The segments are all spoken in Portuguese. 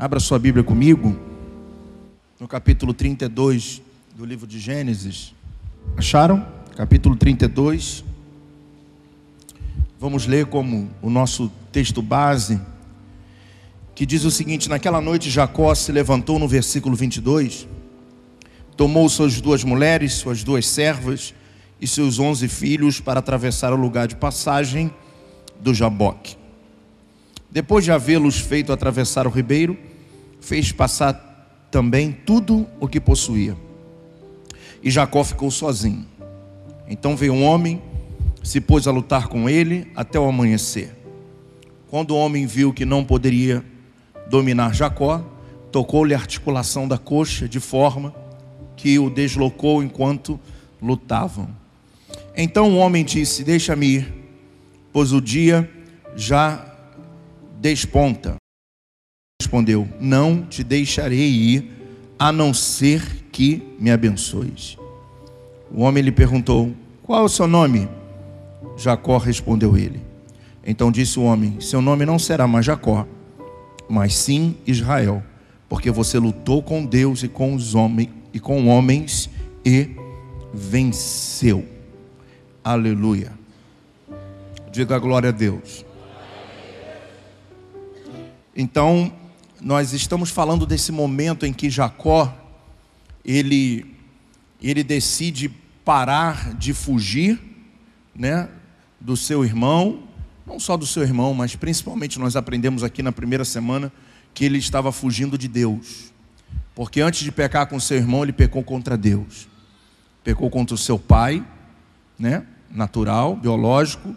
Abra sua Bíblia comigo, no capítulo 32 do livro de Gênesis. Acharam? Capítulo 32. Vamos ler como o nosso texto base, que diz o seguinte: Naquela noite Jacó se levantou no versículo 22, tomou suas duas mulheres, suas duas servas e seus onze filhos para atravessar o lugar de passagem do Jaboque. Depois de havê-los feito atravessar o ribeiro, fez passar também tudo o que possuía. E Jacó ficou sozinho. Então veio um homem, se pôs a lutar com ele até o amanhecer. Quando o homem viu que não poderia dominar Jacó, tocou-lhe a articulação da coxa de forma que o deslocou enquanto lutavam. Então o homem disse: Deixa-me ir, pois o dia já desponta respondeu: Não te deixarei ir, a não ser que me abençoes. O homem lhe perguntou: Qual é o seu nome? Jacó respondeu ele. Então disse o homem: Seu nome não será mais Jacó, mas sim Israel, porque você lutou com Deus e com os homens e com homens e venceu. Aleluia. Diga a glória a Deus. Então, nós estamos falando desse momento em que Jacó ele ele decide parar de fugir, né, do seu irmão, não só do seu irmão, mas principalmente nós aprendemos aqui na primeira semana que ele estava fugindo de Deus. Porque antes de pecar com seu irmão, ele pecou contra Deus. Pecou contra o seu pai, né, natural, biológico,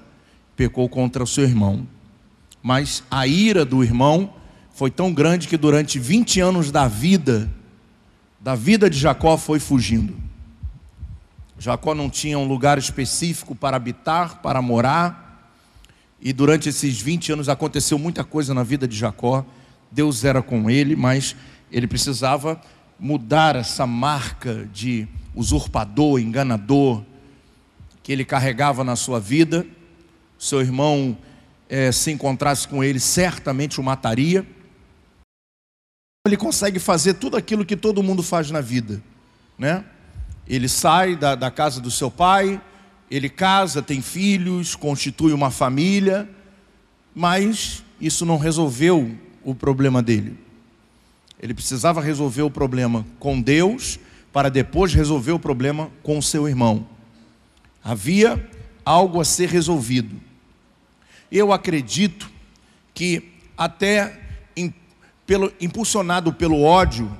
pecou contra o seu irmão. Mas a ira do irmão foi tão grande que durante 20 anos da vida, da vida de Jacó, foi fugindo. Jacó não tinha um lugar específico para habitar, para morar, e durante esses 20 anos aconteceu muita coisa na vida de Jacó. Deus era com ele, mas ele precisava mudar essa marca de usurpador, enganador, que ele carregava na sua vida. Seu irmão, é, se encontrasse com ele, certamente o mataria ele consegue fazer tudo aquilo que todo mundo faz na vida, né? Ele sai da, da casa do seu pai, ele casa, tem filhos, constitui uma família, mas isso não resolveu o problema dele. Ele precisava resolver o problema com Deus para depois resolver o problema com seu irmão. Havia algo a ser resolvido. Eu acredito que até pelo, impulsionado pelo ódio,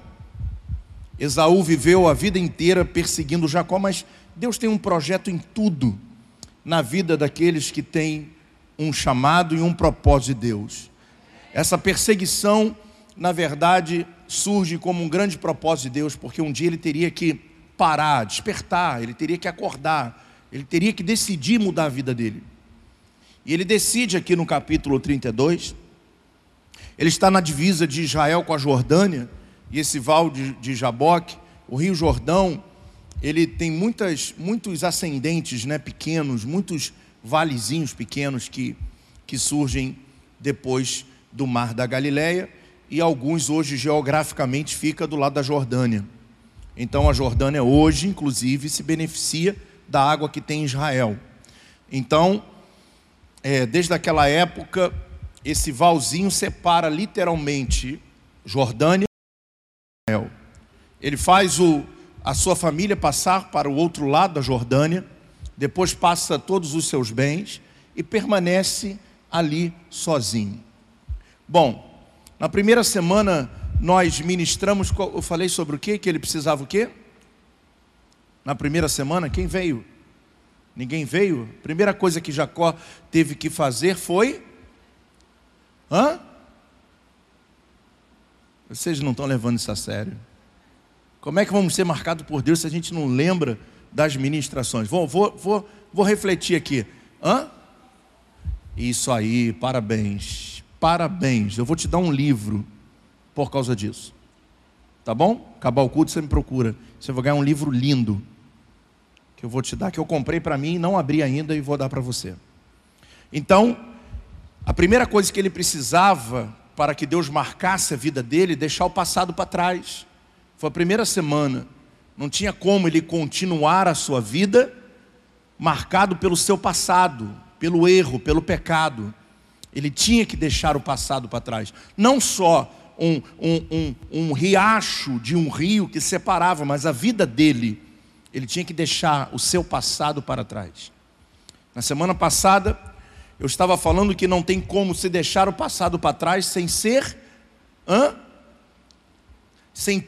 Esaú viveu a vida inteira perseguindo Jacó, mas Deus tem um projeto em tudo na vida daqueles que têm um chamado e um propósito de Deus. Essa perseguição, na verdade, surge como um grande propósito de Deus, porque um dia ele teria que parar, despertar, ele teria que acordar, ele teria que decidir mudar a vida dele. E ele decide aqui no capítulo 32, ele está na divisa de Israel com a Jordânia, e esse val de, de Jaboque, o rio Jordão, ele tem muitas, muitos ascendentes né, pequenos, muitos valezinhos pequenos que, que surgem depois do mar da Galileia, e alguns hoje geograficamente fica do lado da Jordânia. Então a Jordânia hoje, inclusive, se beneficia da água que tem em Israel. Então, é, desde aquela época, esse valzinho separa literalmente Jordânia e Israel. Ele faz o, a sua família passar para o outro lado da Jordânia, depois passa todos os seus bens e permanece ali sozinho. Bom, na primeira semana nós ministramos, eu falei sobre o que? Que ele precisava o quê? Na primeira semana, quem veio? Ninguém veio? A primeira coisa que Jacó teve que fazer foi Hã? Vocês não estão levando isso a sério. Como é que vamos ser marcados por Deus se a gente não lembra das ministrações? Vou, vou, vou, vou refletir aqui. Hã? Isso aí, parabéns. Parabéns. Eu vou te dar um livro por causa disso. Tá bom? Acabar o culto, você me procura. Você vai ganhar um livro lindo. Que eu vou te dar, que eu comprei para mim, não abri ainda e vou dar para você. Então, a primeira coisa que ele precisava para que Deus marcasse a vida dele, deixar o passado para trás. Foi a primeira semana. Não tinha como ele continuar a sua vida marcado pelo seu passado, pelo erro, pelo pecado. Ele tinha que deixar o passado para trás. Não só um, um, um, um, riacho de um rio que separava, mas a vida dele. Ele tinha que deixar o seu passado para trás. Na semana passada, eu estava falando que não tem como se deixar o passado para trás sem ser, hã? Sem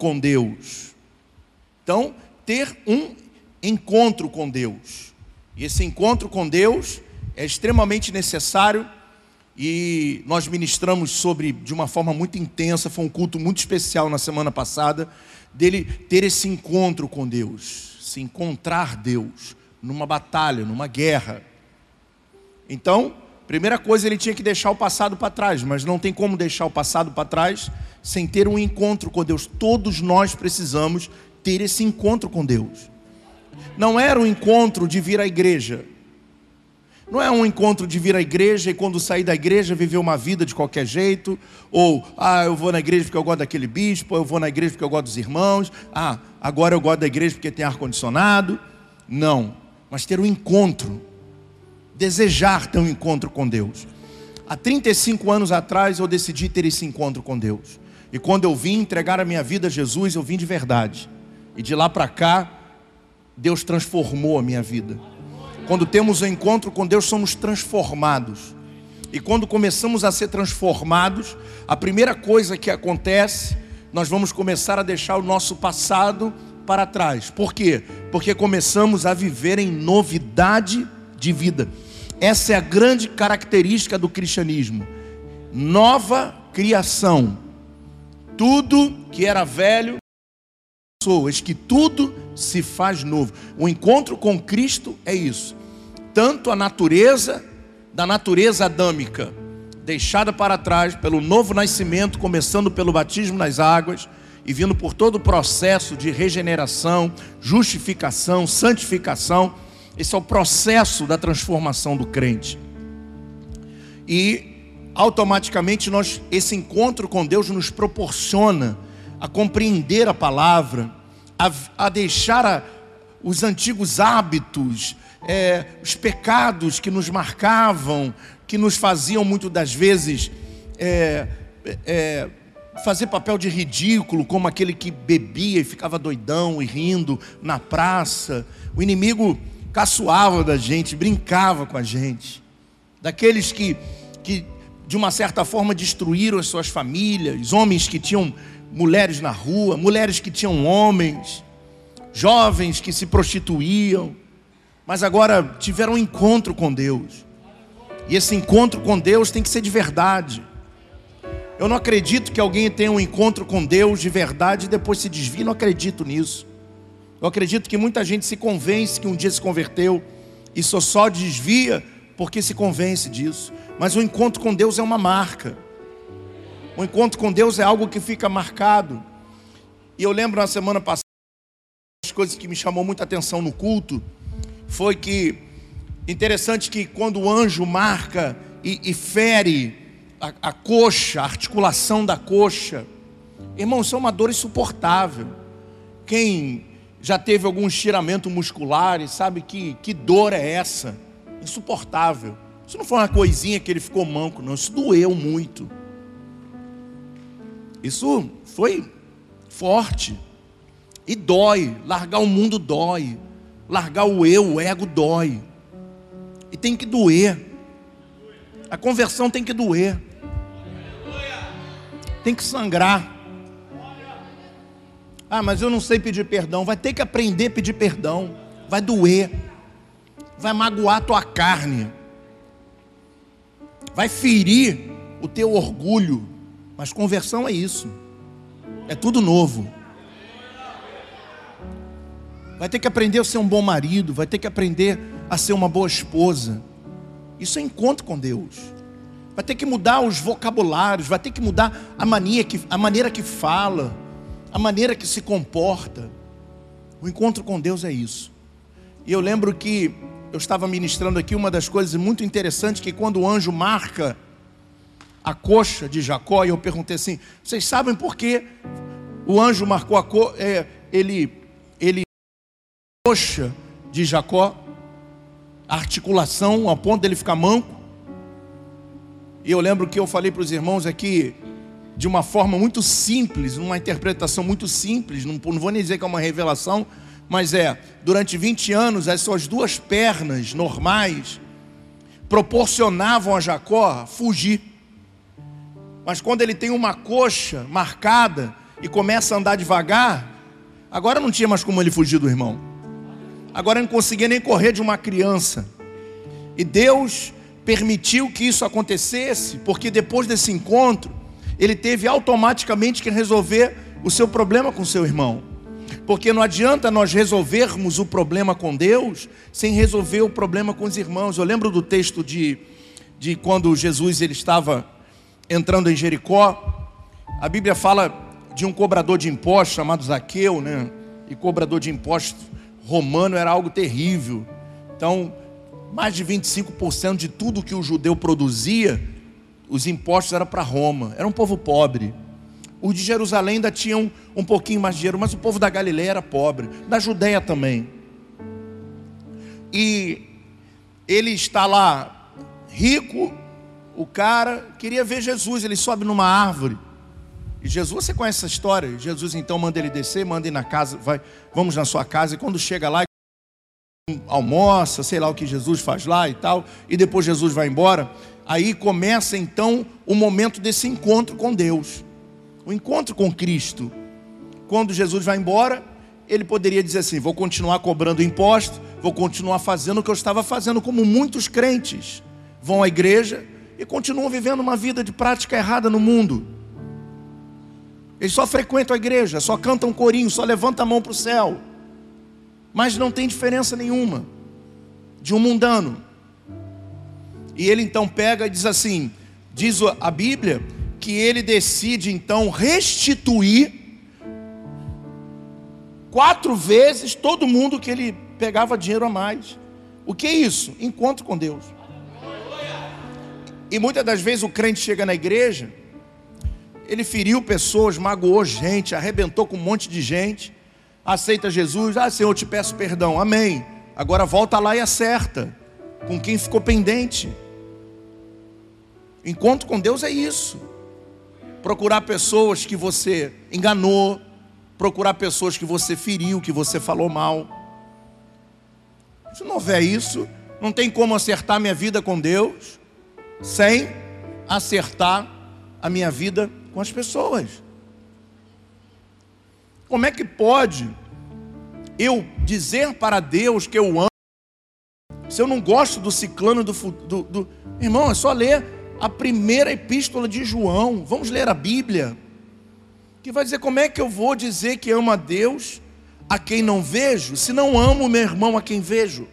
com Deus. Então, ter um encontro com Deus. E esse encontro com Deus é extremamente necessário e nós ministramos sobre de uma forma muito intensa, foi um culto muito especial na semana passada, dele ter esse encontro com Deus, se encontrar Deus numa batalha, numa guerra. Então, primeira coisa, ele tinha que deixar o passado para trás, mas não tem como deixar o passado para trás sem ter um encontro com Deus. Todos nós precisamos ter esse encontro com Deus. Não era um encontro de vir à igreja, não é um encontro de vir à igreja e quando sair da igreja viver uma vida de qualquer jeito, ou ah, eu vou na igreja porque eu gosto daquele bispo, eu vou na igreja porque eu gosto dos irmãos, ah, agora eu gosto da igreja porque tem ar condicionado. Não, mas ter um encontro, desejar ter um encontro com Deus. Há 35 anos atrás eu decidi ter esse encontro com Deus. E quando eu vim entregar a minha vida a Jesus, eu vim de verdade. E de lá para cá, Deus transformou a minha vida. Quando temos o um encontro com Deus, somos transformados. E quando começamos a ser transformados, a primeira coisa que acontece, nós vamos começar a deixar o nosso passado para trás. Por quê? Porque começamos a viver em novidade de vida. Essa é a grande característica do cristianismo. Nova criação. Tudo que era velho pessoas que tudo se faz novo. O encontro com Cristo é isso. Tanto a natureza da natureza adâmica, deixada para trás pelo novo nascimento, começando pelo batismo nas águas e vindo por todo o processo de regeneração, justificação, santificação. Esse é o processo da transformação do crente. E automaticamente nós esse encontro com Deus nos proporciona a compreender a palavra, a, a deixar a, os antigos hábitos, é, os pecados que nos marcavam, que nos faziam muitas das vezes é, é, fazer papel de ridículo, como aquele que bebia e ficava doidão e rindo na praça. O inimigo caçoava da gente, brincava com a gente. Daqueles que, que de uma certa forma destruíram as suas famílias, homens que tinham mulheres na rua, mulheres que tinham homens, jovens que se prostituíam, mas agora tiveram um encontro com Deus. E esse encontro com Deus tem que ser de verdade. Eu não acredito que alguém tenha um encontro com Deus de verdade e depois se desvie, não acredito nisso. Eu acredito que muita gente se convence que um dia se converteu e só só desvia porque se convence disso. Mas o encontro com Deus é uma marca. O encontro com Deus é algo que fica marcado. E eu lembro na semana passada, as coisas que me chamou muita atenção no culto, foi que, interessante que quando o anjo marca e, e fere a, a coxa, a articulação da coxa, irmão, isso é uma dor insuportável. Quem já teve algum estiramento muscular e sabe que, que dor é essa? Insuportável. Isso não foi uma coisinha que ele ficou manco, não. Isso doeu muito. Isso foi forte. E dói. Largar o mundo dói. Largar o eu, o ego dói. E tem que doer. A conversão tem que doer. Tem que sangrar. Ah, mas eu não sei pedir perdão. Vai ter que aprender a pedir perdão. Vai doer. Vai magoar a tua carne. Vai ferir o teu orgulho. Mas conversão é isso. É tudo novo. Vai ter que aprender a ser um bom marido, vai ter que aprender a ser uma boa esposa. Isso é encontro com Deus. Vai ter que mudar os vocabulários, vai ter que mudar a, mania que, a maneira que fala, a maneira que se comporta. O encontro com Deus é isso. E eu lembro que eu estava ministrando aqui uma das coisas muito interessantes que quando o anjo marca a coxa de Jacó, e eu perguntei assim: vocês sabem por que o anjo marcou a co é, ele, ele, coxa de Jacó, a articulação ao ponto dele ficar manco? E eu lembro que eu falei para os irmãos aqui, de uma forma muito simples, uma interpretação muito simples, não, não vou nem dizer que é uma revelação, mas é, durante 20 anos, as suas duas pernas normais proporcionavam a Jacó fugir. Mas quando ele tem uma coxa marcada e começa a andar devagar, agora não tinha mais como ele fugir do irmão. Agora não conseguia nem correr de uma criança. E Deus permitiu que isso acontecesse, porque depois desse encontro, ele teve automaticamente que resolver o seu problema com seu irmão. Porque não adianta nós resolvermos o problema com Deus sem resolver o problema com os irmãos. Eu lembro do texto de, de quando Jesus ele estava entrando em Jericó. A Bíblia fala de um cobrador de impostos chamado Zaqueu, né? E cobrador de impostos romano era algo terrível. Então, mais de 25% de tudo que o judeu produzia, os impostos eram para Roma. Era um povo pobre. Os de Jerusalém ainda tinham um pouquinho mais de dinheiro, mas o povo da Galileia era pobre, da Judéia também. E ele está lá, rico, o cara queria ver Jesus, ele sobe numa árvore. E Jesus, você conhece essa história? Jesus então manda ele descer, manda ir na casa, vai, vamos na sua casa, e quando chega lá, almoça, sei lá o que Jesus faz lá e tal, e depois Jesus vai embora. Aí começa então o momento desse encontro com Deus, o encontro com Cristo. Quando Jesus vai embora, ele poderia dizer assim: vou continuar cobrando imposto, vou continuar fazendo o que eu estava fazendo, como muitos crentes vão à igreja e continuam vivendo uma vida de prática errada no mundo. Eles só frequentam a igreja, só cantam corinho, só levantam a mão para o céu mas não tem diferença nenhuma de um mundano. E ele então pega e diz assim: diz a Bíblia que ele decide então restituir quatro vezes todo mundo que ele pegava dinheiro a mais. O que é isso? Encontro com Deus. E muitas das vezes o crente chega na igreja, ele feriu pessoas, magoou gente, arrebentou com um monte de gente aceita Jesus, ah, Senhor, eu te peço perdão, amém. Agora volta lá e acerta com quem ficou pendente. Encontro com Deus é isso. Procurar pessoas que você enganou, procurar pessoas que você feriu, que você falou mal. Se não houver isso, não tem como acertar minha vida com Deus sem acertar a minha vida com as pessoas. Como é que pode eu dizer para Deus que eu amo, se eu não gosto do ciclano do, do, do. Irmão, é só ler a primeira epístola de João. Vamos ler a Bíblia. Que vai dizer como é que eu vou dizer que amo a Deus a quem não vejo, se não amo meu irmão a quem vejo.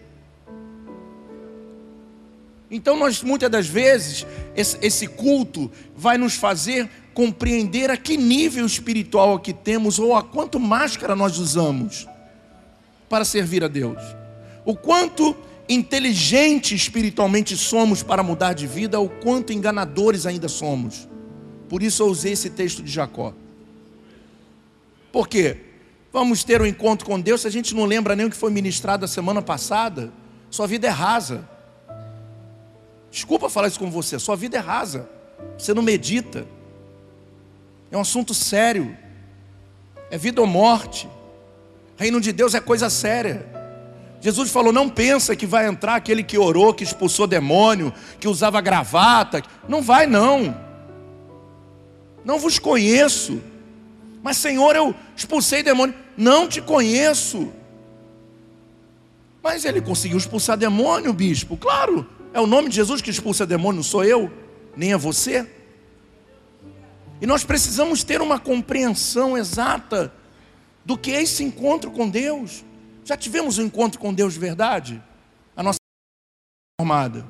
Então, nós muitas das vezes, esse, culto vai nos fazer compreender a que nível espiritual aqui temos ou a quanto máscara nós usamos para servir a Deus. O quanto inteligente espiritualmente somos para mudar de vida, o quanto enganadores ainda somos. Por isso eu usei esse texto de Jacó. Por quê? Vamos ter um encontro com Deus se a gente não lembra nem o que foi ministrado a semana passada. Sua vida é rasa. Desculpa falar isso com você, sua vida é rasa. Você não medita. É um assunto sério. É vida ou morte. Reino de Deus é coisa séria. Jesus falou: não pensa que vai entrar aquele que orou, que expulsou demônio, que usava gravata. Não vai, não. Não vos conheço. Mas, Senhor, eu expulsei demônio. Não te conheço. Mas ele conseguiu expulsar demônio, bispo. Claro, é o nome de Jesus que expulsa demônio, não sou eu, nem é você. E nós precisamos ter uma compreensão exata do que é esse encontro com Deus. Já tivemos um encontro com Deus de verdade? A nossa formada.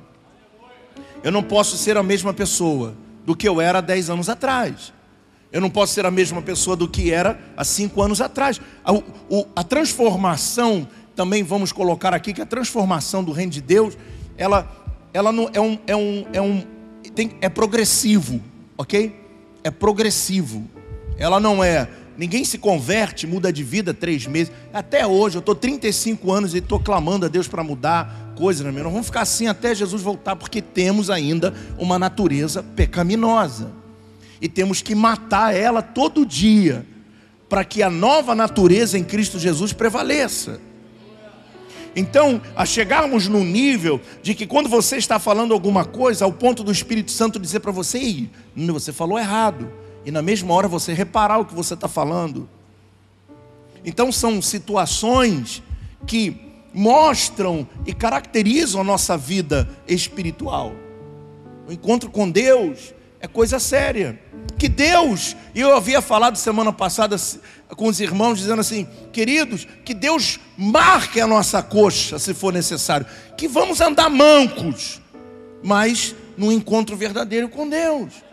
Eu não posso ser a mesma pessoa do que eu era há 10 anos atrás. Eu não posso ser a mesma pessoa do que era há cinco anos atrás. A, o, a transformação, também vamos colocar aqui que a transformação do reino de Deus, ela, ela não, é um, é um, é um tem, é progressivo. ok? É progressivo. Ela não é. Ninguém se converte, muda de vida três meses. Até hoje, eu estou 35 anos e estou clamando a Deus para mudar coisas na minha. Nós vamos ficar assim até Jesus voltar, porque temos ainda uma natureza pecaminosa. E temos que matar ela todo dia, para que a nova natureza em Cristo Jesus prevaleça. Então, a chegarmos no nível de que quando você está falando alguma coisa, ao ponto do Espírito Santo dizer para você, você falou errado, e na mesma hora você reparar o que você está falando. Então, são situações que mostram e caracterizam a nossa vida espiritual. O encontro com Deus é coisa séria. Que Deus, eu havia falado semana passada com os irmãos, dizendo assim: queridos, que Deus marque a nossa coxa, se for necessário, que vamos andar mancos, mas num encontro verdadeiro com Deus.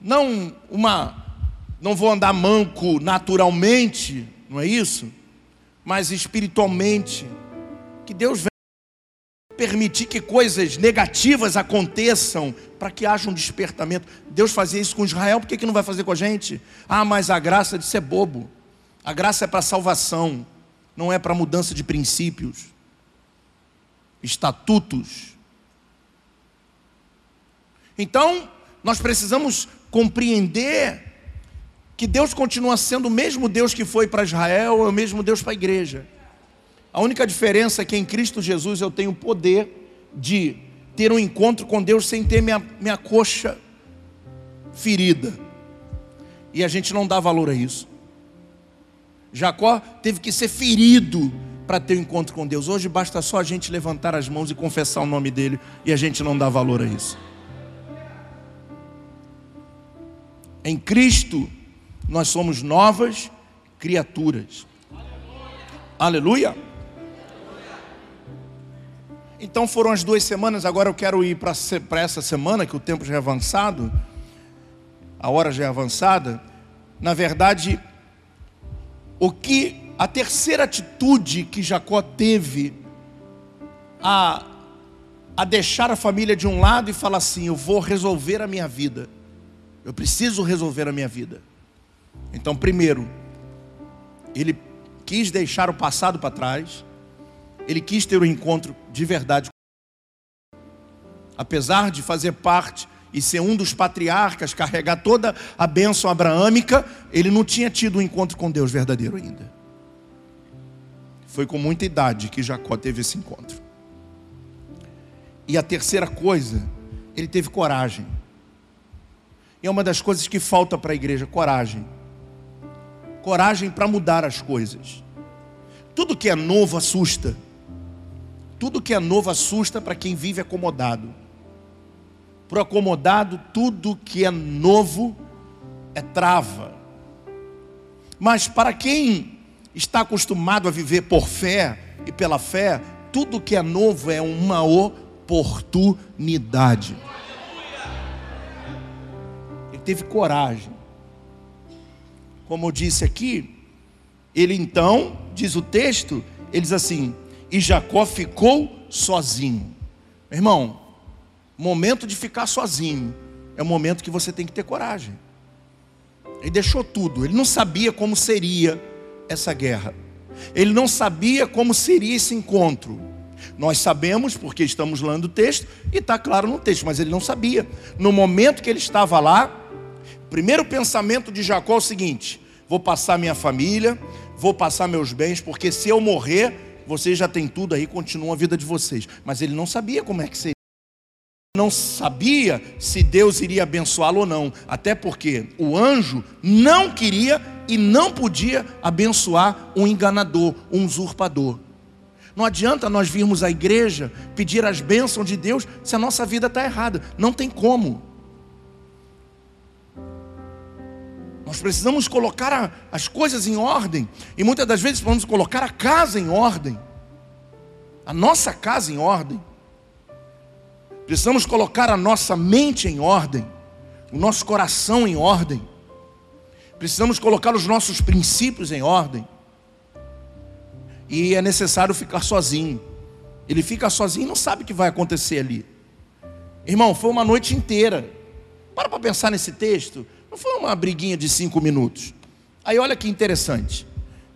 Não uma, não vou andar manco naturalmente, não é isso? Mas espiritualmente, que Deus permitir que coisas negativas aconteçam para que haja um despertamento. Deus fazia isso com Israel, por que, que não vai fazer com a gente? Ah, mas a graça de ser bobo. A graça é para salvação, não é para mudança de princípios, estatutos. Então, nós precisamos compreender que Deus continua sendo o mesmo Deus que foi para Israel, é o mesmo Deus para a igreja. A única diferença é que em Cristo Jesus eu tenho o poder de ter um encontro com Deus sem ter minha, minha coxa ferida. E a gente não dá valor a isso. Jacó teve que ser ferido para ter um encontro com Deus. Hoje basta só a gente levantar as mãos e confessar o nome dele e a gente não dá valor a isso. Em Cristo nós somos novas criaturas. Aleluia. Aleluia. Então foram as duas semanas, agora eu quero ir para essa semana, que o tempo já é avançado, a hora já é avançada. Na verdade, o que a terceira atitude que Jacó teve a, a deixar a família de um lado e falar assim: Eu vou resolver a minha vida, eu preciso resolver a minha vida. Então, primeiro, ele quis deixar o passado para trás, ele quis ter um encontro de verdade. Apesar de fazer parte e ser um dos patriarcas, carregar toda a bênção abraâmica, ele não tinha tido um encontro com Deus verdadeiro ainda. Foi com muita idade que Jacó teve esse encontro. E a terceira coisa, ele teve coragem. E é uma das coisas que falta para a igreja: coragem. Coragem para mudar as coisas. Tudo que é novo assusta. Tudo que é novo assusta para quem vive acomodado. Para o acomodado, tudo que é novo é trava. Mas para quem está acostumado a viver por fé e pela fé, tudo que é novo é uma oportunidade. Teve coragem. Como eu disse aqui, ele então, diz o texto, ele diz assim: e Jacó ficou sozinho. Irmão, momento de ficar sozinho é o momento que você tem que ter coragem. Ele deixou tudo, ele não sabia como seria essa guerra, ele não sabia como seria esse encontro. Nós sabemos porque estamos lendo o texto e está claro no texto, mas ele não sabia. No momento que ele estava lá, primeiro pensamento de Jacó é o seguinte: vou passar minha família, vou passar meus bens, porque se eu morrer, vocês já têm tudo aí, continuam a vida de vocês. Mas ele não sabia como é que seria. Não sabia se Deus iria abençoá-lo ou não. Até porque o anjo não queria e não podia abençoar um enganador, um usurpador. Não adianta nós virmos à igreja pedir as bênçãos de Deus se a nossa vida está errada. Não tem como. Nós precisamos colocar a, as coisas em ordem. E muitas das vezes vamos colocar a casa em ordem. A nossa casa em ordem. Precisamos colocar a nossa mente em ordem. O nosso coração em ordem. Precisamos colocar os nossos princípios em ordem. E é necessário ficar sozinho. Ele fica sozinho e não sabe o que vai acontecer ali. Irmão, foi uma noite inteira. Para para pensar nesse texto. Não foi uma briguinha de cinco minutos. Aí olha que interessante.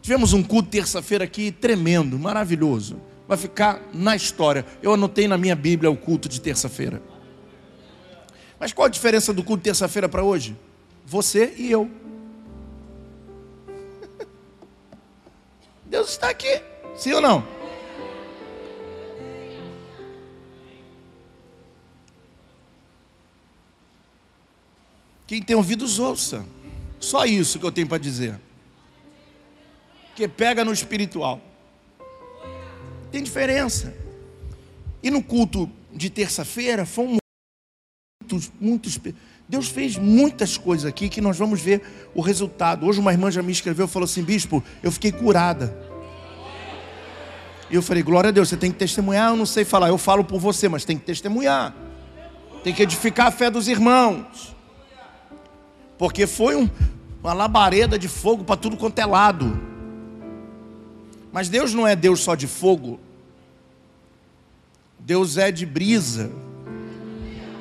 Tivemos um culto terça-feira aqui tremendo, maravilhoso. Vai ficar na história. Eu anotei na minha Bíblia o culto de terça-feira. Mas qual a diferença do culto terça-feira para hoje? Você e eu. Deus está aqui, sim ou não? Quem tem ouvidos, ouça. Só isso que eu tenho para dizer que pega no espiritual. Tem diferença. E no culto de terça-feira foi Deus fez muitas coisas aqui que nós vamos ver o resultado. Hoje uma irmã já me escreveu e falou assim: Bispo, eu fiquei curada. E eu falei: Glória a Deus, você tem que testemunhar. Eu não sei falar, eu falo por você, mas tem que testemunhar. Tem que edificar a fé dos irmãos. Porque foi um, uma labareda de fogo para tudo quanto é lado. Mas Deus não é Deus só de fogo. Deus é de brisa.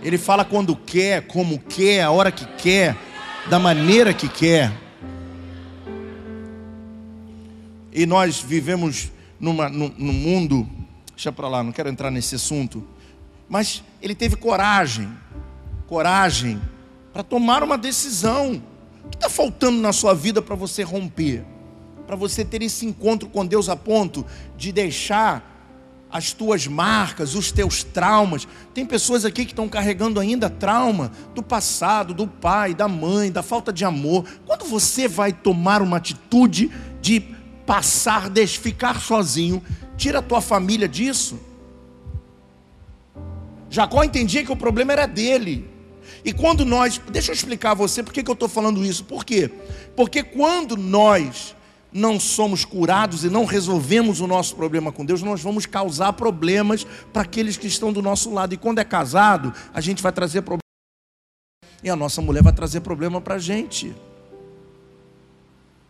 Ele fala quando quer, como quer, a hora que quer, da maneira que quer. E nós vivemos numa, num, num mundo, deixa para lá, não quero entrar nesse assunto, mas ele teve coragem, coragem para tomar uma decisão. O que está faltando na sua vida para você romper? para você ter esse encontro com Deus a ponto de deixar as tuas marcas, os teus traumas. Tem pessoas aqui que estão carregando ainda trauma do passado, do pai, da mãe, da falta de amor. Quando você vai tomar uma atitude de passar, de ficar sozinho, tira a tua família disso. Jacó entendia que o problema era dele. E quando nós, deixa eu explicar a você por que, eu estou falando isso. Por quê? Porque quando nós não somos curados e não resolvemos o nosso problema com Deus, nós vamos causar problemas para aqueles que estão do nosso lado. E quando é casado, a gente vai trazer problema. E a nossa mulher vai trazer problema para a gente.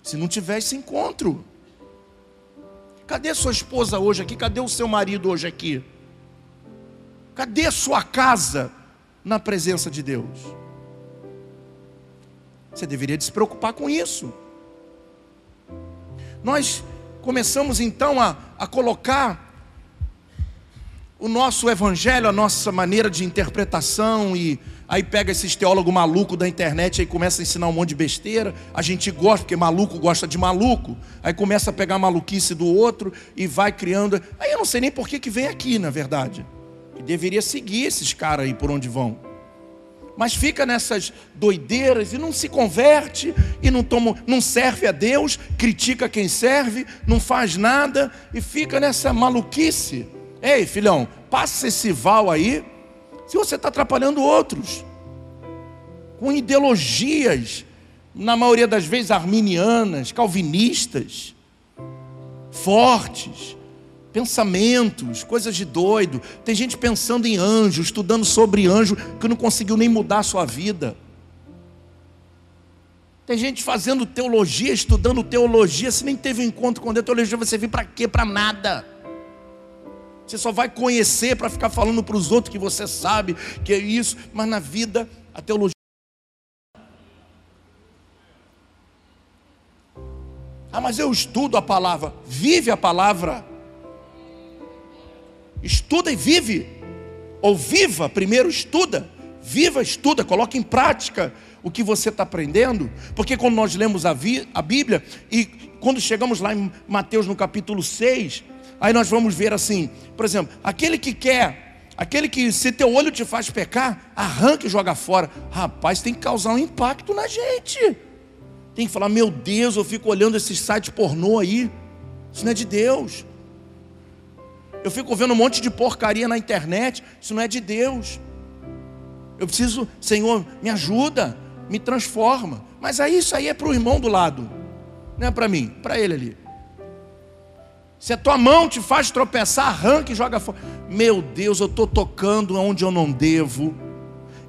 Se não tiver esse encontro. Cadê sua esposa hoje aqui? Cadê o seu marido hoje aqui? Cadê sua casa na presença de Deus? Você deveria se preocupar com isso nós começamos então a, a colocar o nosso evangelho, a nossa maneira de interpretação e aí pega esses teólogos malucos da internet e começa a ensinar um monte de besteira. A gente gosta, porque maluco gosta de maluco. Aí começa a pegar a maluquice do outro e vai criando. Aí eu não sei nem por que, que vem aqui, na verdade. Que deveria seguir esses caras aí por onde vão mas fica nessas doideiras e não se converte e não toma, não serve a Deus, critica quem serve, não faz nada e fica nessa maluquice. Ei, filhão, passa esse val aí, se você está atrapalhando outros com ideologias, na maioria das vezes arminianas, calvinistas, fortes, pensamentos, coisas de doido. Tem gente pensando em anjo, estudando sobre anjo, que não conseguiu nem mudar a sua vida. Tem gente fazendo teologia, estudando teologia, se nem teve um encontro com Deus, teologia você vir para quê? Para nada. Você só vai conhecer para ficar falando para os outros que você sabe que é isso, mas na vida a teologia Ah, mas eu estudo a palavra. Vive a palavra. Estuda e vive. Ou viva, primeiro estuda. Viva, estuda, coloque em prática o que você está aprendendo. Porque quando nós lemos a, a Bíblia, e quando chegamos lá em Mateus no capítulo 6, aí nós vamos ver assim, por exemplo, aquele que quer, aquele que se teu olho te faz pecar, arranca e joga fora. Rapaz, tem que causar um impacto na gente. Tem que falar, meu Deus, eu fico olhando esses sites pornô aí. Isso não é de Deus. Eu fico vendo um monte de porcaria na internet. Isso não é de Deus. Eu preciso, Senhor, me ajuda, me transforma. Mas aí isso aí é para o irmão do lado, não é para mim, para ele ali. Se a tua mão te faz tropeçar, arranca e joga fora. Meu Deus, eu estou tocando onde eu não devo.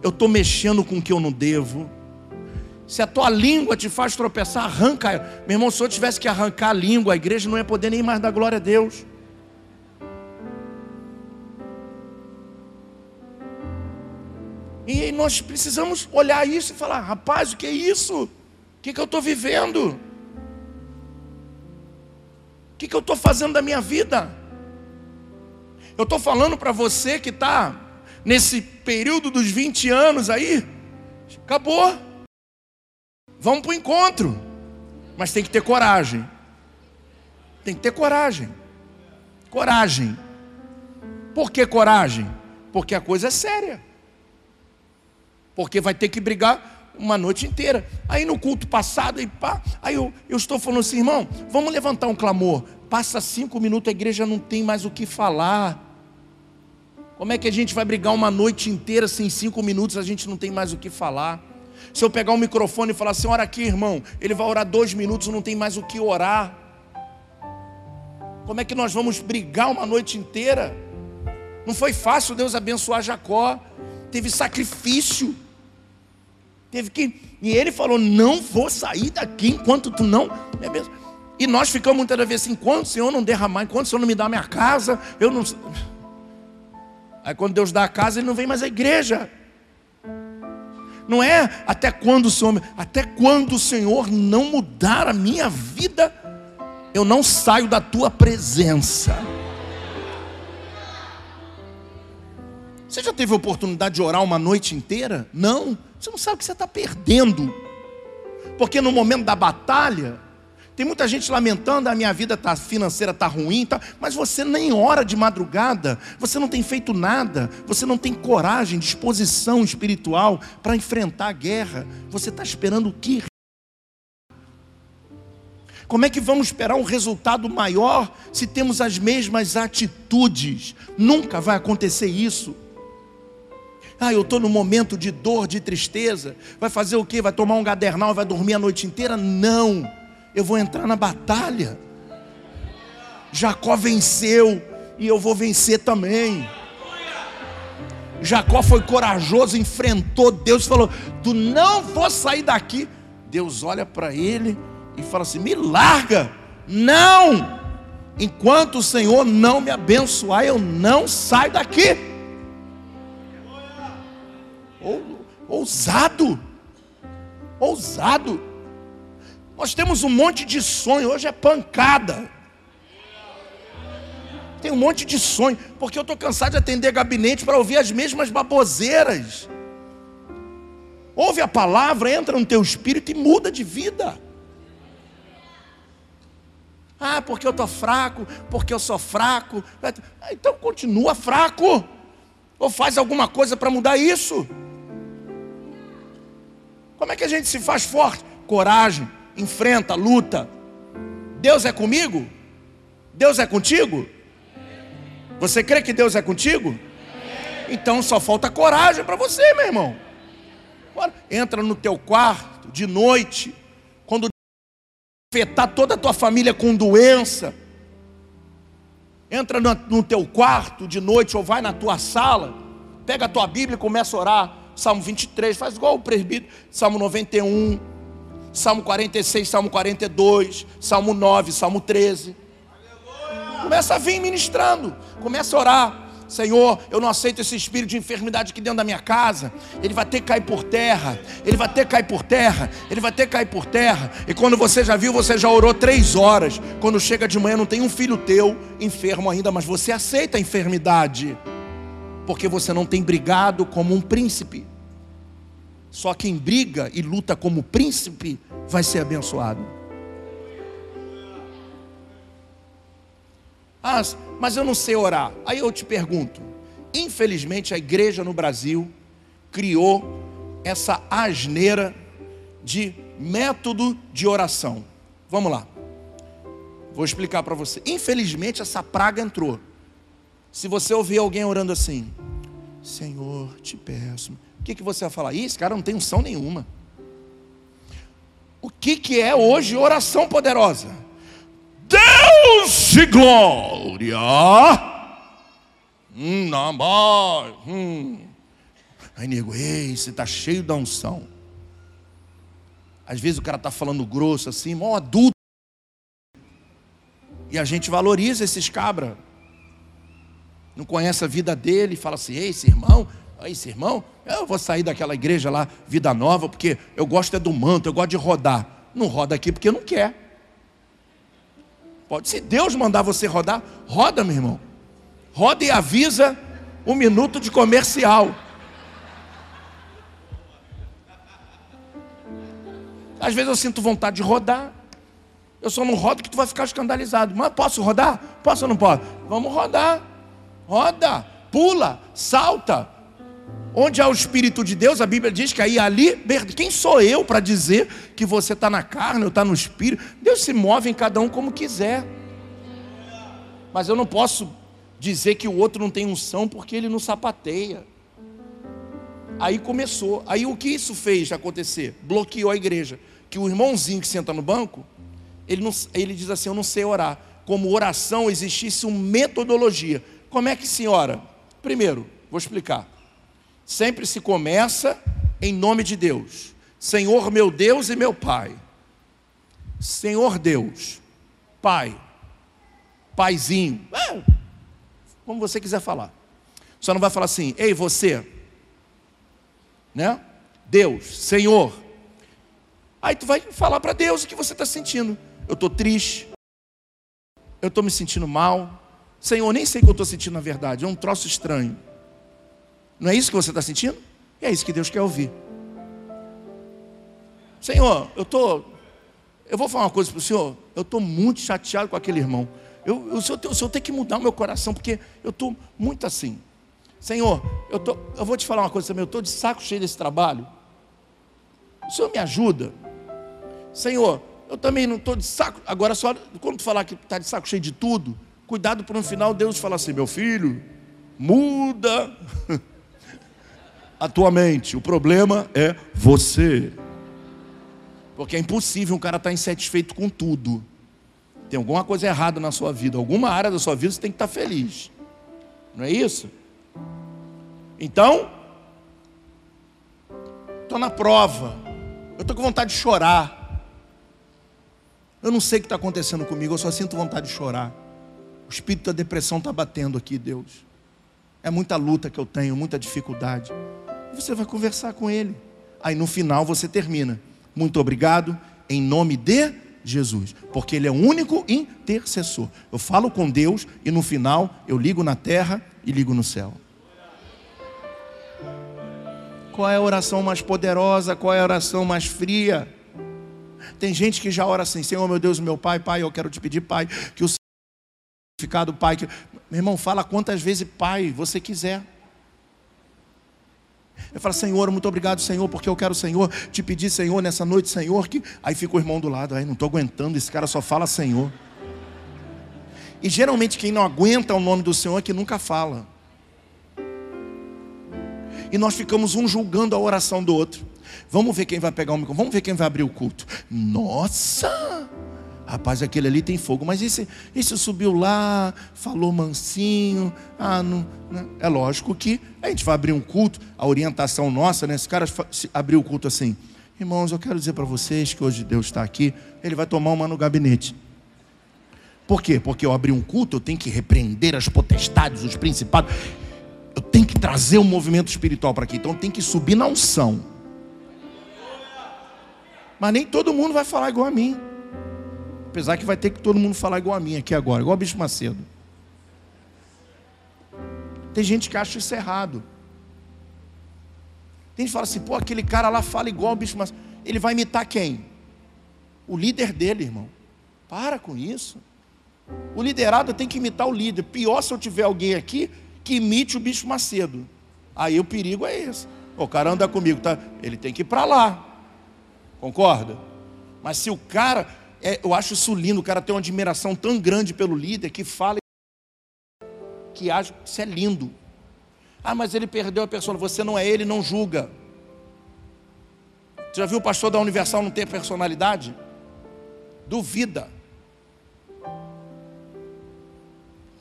Eu estou mexendo com o que eu não devo. Se a tua língua te faz tropeçar, arranca. Meu irmão, se eu tivesse que arrancar a língua, a igreja não ia poder nem mais dar glória a Deus. E nós precisamos olhar isso e falar: rapaz, o que é isso? O que, que eu estou vivendo? O que, que eu estou fazendo da minha vida? Eu estou falando para você que está nesse período dos 20 anos aí, acabou. Vamos para o encontro. Mas tem que ter coragem. Tem que ter coragem. Coragem. Por que coragem? Porque a coisa é séria. Porque vai ter que brigar uma noite inteira. Aí no culto passado, aí, pá, aí eu, eu estou falando assim, irmão, vamos levantar um clamor. Passa cinco minutos, a igreja não tem mais o que falar. Como é que a gente vai brigar uma noite inteira sem cinco minutos a gente não tem mais o que falar? Se eu pegar o um microfone e falar assim, ora aqui, irmão, ele vai orar dois minutos, não tem mais o que orar. Como é que nós vamos brigar uma noite inteira? Não foi fácil Deus abençoar Jacó. Teve sacrifício. Teve que. E ele falou: Não vou sair daqui enquanto tu não. É mesmo? E nós ficamos muitas vezes assim: enquanto o Senhor não derramar, enquanto o Senhor não me dá minha casa, eu não. Aí quando Deus dá a casa, ele não vem mais à igreja. Não é até quando o Senhor, até quando o Senhor não mudar a minha vida, eu não saio da tua presença. Você já teve oportunidade de orar uma noite inteira? Não. Você não sabe o que você está perdendo. Porque no momento da batalha, tem muita gente lamentando, a minha vida tá, financeira está ruim, tá, mas você nem ora de madrugada, você não tem feito nada, você não tem coragem, disposição espiritual para enfrentar a guerra. Você está esperando o que? Como é que vamos esperar um resultado maior se temos as mesmas atitudes? Nunca vai acontecer isso. Ah, eu estou no momento de dor, de tristeza. Vai fazer o quê? Vai tomar um gadernal, vai dormir a noite inteira? Não. Eu vou entrar na batalha. Jacó venceu e eu vou vencer também. Jacó foi corajoso, enfrentou Deus, falou: Tu não vou sair daqui. Deus olha para ele e fala assim: Me larga, não, enquanto o Senhor não me abençoar, eu não saio daqui ousado. Ousado. Nós temos um monte de sonho, hoje é pancada. Tem um monte de sonho, porque eu estou cansado de atender gabinete para ouvir as mesmas baboseiras. Ouve a palavra, entra no teu espírito e muda de vida. Ah, porque eu estou fraco, porque eu sou fraco. Então continua fraco. Ou faz alguma coisa para mudar isso. Como é que a gente se faz forte? Coragem, enfrenta, luta. Deus é comigo? Deus é contigo? Você crê que Deus é contigo? Então só falta coragem para você, meu irmão. Entra no teu quarto de noite, quando afetar toda a tua família com doença. Entra no, teu quarto de noite ou vai na tua sala, pega a tua Bíblia e começa a orar. Salmo 23, faz igual o presbítero, Salmo 91, Salmo 46, Salmo 42, Salmo 9, Salmo 13. Começa a vir ministrando, começa a orar. Senhor, eu não aceito esse espírito de enfermidade aqui dentro da minha casa. Ele vai ter que cair por terra. Ele vai ter que cair por terra. Ele vai ter que cair por terra. E quando você já viu, você já orou três horas. Quando chega de manhã, não tem um filho teu enfermo ainda, mas você aceita a enfermidade porque você não tem brigado como um príncipe. Só quem briga e luta como príncipe vai ser abençoado. Ah, mas eu não sei orar. Aí eu te pergunto: infelizmente a igreja no Brasil criou essa asneira de método de oração. Vamos lá. Vou explicar para você. Infelizmente essa praga entrou. Se você ouvir alguém orando assim, Senhor, te peço, o que, que você vai falar? Ih, esse cara não tem unção nenhuma. O que, que é hoje oração poderosa? Deus de glória. Hum, não, hum. Aí nego, ei, você está cheio da unção. Às vezes o cara está falando grosso assim, mó adulto. E a gente valoriza esses cabras não conhece a vida dele fala assim: Ei, esse irmão, esse irmão, eu vou sair daquela igreja lá, vida nova, porque eu gosto é do manto, eu gosto de rodar. Não roda aqui porque não quer. Pode, se Deus mandar você rodar, roda, meu irmão. Roda e avisa um minuto de comercial. Às vezes eu sinto vontade de rodar. Eu só não rodo que tu vai ficar escandalizado. Mas posso rodar? Posso ou não posso? Vamos rodar. Roda, pula, salta. Onde há o Espírito de Deus, a Bíblia diz que aí ali, quem sou eu para dizer que você está na carne ou está no Espírito? Deus se move em cada um como quiser. Mas eu não posso dizer que o outro não tem unção porque ele não sapateia. Aí começou. Aí o que isso fez acontecer? Bloqueou a igreja que o irmãozinho que senta no banco, ele, não, ele diz assim: Eu não sei orar. Como oração existisse uma metodologia. Como é que se ora? Primeiro, vou explicar. Sempre se começa em nome de Deus. Senhor meu Deus e meu Pai. Senhor Deus, Pai, Paizinho, como você quiser falar. Só não vai falar assim, ei você, né? Deus, Senhor, Aí tu vai falar para Deus o que você está sentindo. Eu estou triste. Eu estou me sentindo mal. Senhor, nem sei o que eu estou sentindo na verdade. É um troço estranho. Não é isso que você está sentindo? é isso que Deus quer ouvir. Senhor, eu estou. Eu vou falar uma coisa para o Senhor. Eu estou muito chateado com aquele irmão. Eu, eu, o, senhor, o Senhor tem que mudar o meu coração, porque eu estou muito assim. Senhor, eu, tô, eu vou te falar uma coisa também. Eu estou de saco cheio desse trabalho. O Senhor me ajuda. Senhor, eu também não estou de saco. Agora, só quando tu falar que está de saco cheio de tudo, cuidado para no final Deus falar assim: meu filho, muda a tua mente. O problema é você. Porque é impossível um cara estar tá insatisfeito com tudo. Tem alguma coisa errada na sua vida, alguma área da sua vida você tem que estar tá feliz. Não é isso? Então, estou na prova. Eu estou com vontade de chorar. Eu não sei o que está acontecendo comigo, eu só sinto vontade de chorar. O espírito da depressão está batendo aqui, Deus. É muita luta que eu tenho, muita dificuldade. Você vai conversar com Ele. Aí no final você termina. Muito obrigado, em nome de Jesus, porque Ele é o único intercessor. Eu falo com Deus e no final eu ligo na terra e ligo no céu. Qual é a oração mais poderosa? Qual é a oração mais fria? Tem gente que já ora assim: Senhor, meu Deus, meu Pai, Pai, eu quero te pedir, Pai, que o significado, Pai. Que... Meu irmão, fala quantas vezes Pai você quiser. Eu falo, Senhor, muito obrigado, Senhor, porque eu quero, Senhor, te pedir, Senhor, nessa noite, Senhor, que. Aí fica o irmão do lado, aí não estou aguentando, esse cara só fala Senhor. E geralmente quem não aguenta o nome do Senhor é que nunca fala. E nós ficamos um julgando a oração do outro. Vamos ver quem vai pegar o microfone, vamos ver quem vai abrir o culto. Nossa! Rapaz, aquele ali tem fogo, mas esse, esse subiu lá, falou mansinho. Ah, não, não, É lógico que a gente vai abrir um culto, a orientação nossa, né? Esse cara abriu o culto assim, irmãos, eu quero dizer para vocês que hoje Deus está aqui, ele vai tomar uma no gabinete. Por quê? Porque eu abri um culto, eu tenho que repreender as potestades, os principados. Eu tenho que trazer o um movimento espiritual para aqui. Então tem que subir na unção. Mas nem todo mundo vai falar igual a mim. Apesar que vai ter que todo mundo falar igual a mim aqui agora, igual o bicho Macedo. Tem gente que acha isso errado. Tem gente que fala assim, pô, aquele cara lá fala igual o bicho Macedo. Ele vai imitar quem? O líder dele, irmão. Para com isso. O liderado tem que imitar o líder. Pior se eu tiver alguém aqui que imite o bicho Macedo. Aí o perigo é esse. O cara anda comigo, tá? Ele tem que ir para lá. Concorda? Mas se o cara, é, eu acho isso lindo, o cara tem uma admiração tão grande pelo líder que fala que acha que isso é lindo. Ah, mas ele perdeu a pessoa. Você não é ele, não julga. Você já viu o pastor da Universal não ter personalidade? Duvida.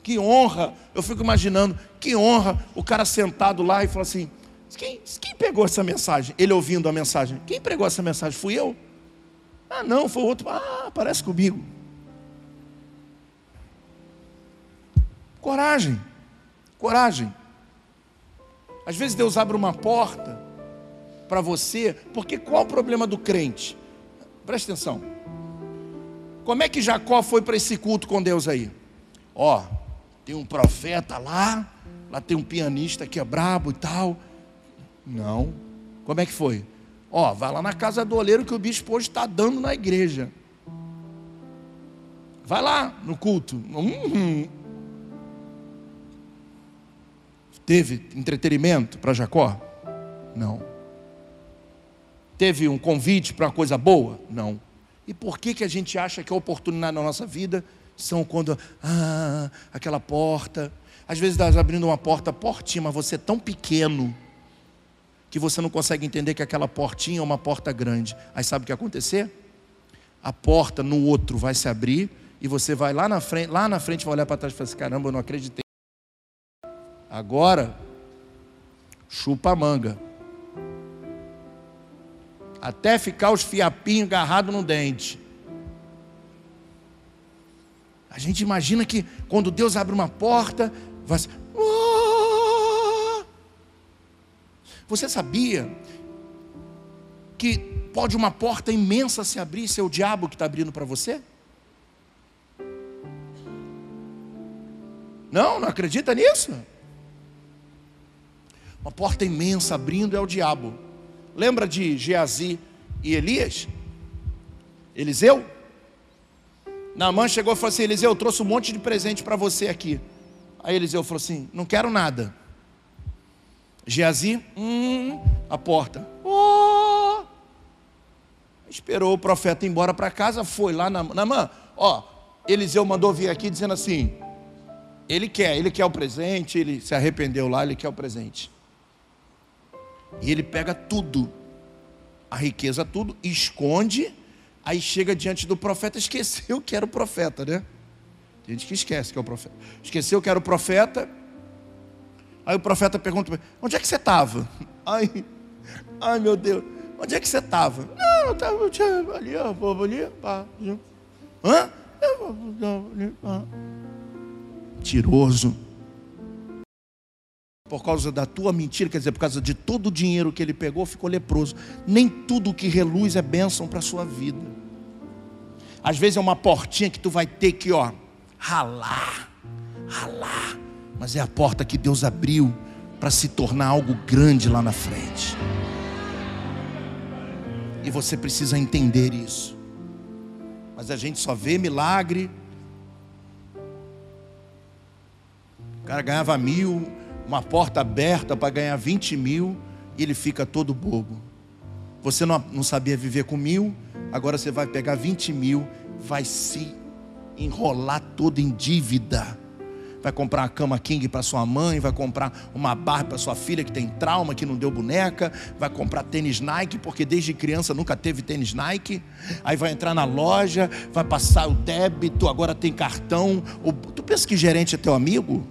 Que honra, eu fico imaginando, que honra o cara sentado lá e fala assim: quem, quem pegou essa mensagem? Ele ouvindo a mensagem. Quem pregou essa mensagem? Fui eu? Ah, não, foi outro. Ah, parece comigo. Coragem. Coragem. Às vezes Deus abre uma porta para você, porque qual o problema do crente? Presta atenção. Como é que Jacó foi para esse culto com Deus aí? Ó, tem um profeta lá, lá tem um pianista que é brabo e tal. Não. Como é que foi? Ó, vai lá na casa do oleiro que o bispo hoje está dando na igreja. Vai lá no culto. Hum. Teve entretenimento para Jacó? Não. Teve um convite para uma coisa boa? Não. E por que, que a gente acha que a oportunidade na nossa vida são quando, ah, aquela porta. Às vezes nós abrindo uma porta, portinha, mas você é tão pequeno que você não consegue entender que aquela portinha é uma porta grande. Aí sabe o que acontecer? A porta no outro vai se abrir e você vai lá na frente, lá na frente vai olhar para trás e falar assim, caramba, eu não acreditei. Agora, chupa a manga. Até ficar os fiapinhos agarrados no dente. A gente imagina que quando Deus abre uma porta, Você sabia que pode uma porta imensa se abrir e ser o diabo que está abrindo para você? Não, não acredita nisso? Uma porta imensa abrindo é o diabo. Lembra de Geazi e Elias? Eliseu? Naamã chegou e falou assim: Eliseu, eu trouxe um monte de presente para você aqui. Aí Eliseu falou assim: Não quero nada. Geazi, hum, a porta. Oh! Esperou o profeta ir embora para casa, foi lá na Naamã. Ó, Eliseu mandou vir aqui dizendo assim: Ele quer, ele quer o presente, ele se arrependeu lá, ele quer o presente. E ele pega tudo, a riqueza, tudo, esconde, aí chega diante do profeta, esqueceu que era o profeta, né? Tem gente que esquece que é o profeta. Esqueceu que era o profeta. Aí o profeta pergunta: Onde é que você estava? Ai, ai meu Deus, onde é que você estava? Não, eu estava ali, ó, ali, pá. Hã? Tiroso por causa da tua mentira, quer dizer, por causa de todo o dinheiro que ele pegou, ficou leproso. Nem tudo que reluz é bênção para a sua vida. Às vezes é uma portinha que tu vai ter que, ó, ralar, ralar. Mas é a porta que Deus abriu para se tornar algo grande lá na frente. E você precisa entender isso. Mas a gente só vê milagre. O cara ganhava mil, uma porta aberta para ganhar 20 mil e ele fica todo bobo. Você não, não sabia viver com mil, agora você vai pegar 20 mil, vai se enrolar todo em dívida. Vai comprar uma cama king para sua mãe, vai comprar uma barra para sua filha que tem trauma, que não deu boneca, vai comprar tênis Nike, porque desde criança nunca teve tênis Nike. Aí vai entrar na loja, vai passar o débito, agora tem cartão. Tu pensa que gerente é teu amigo?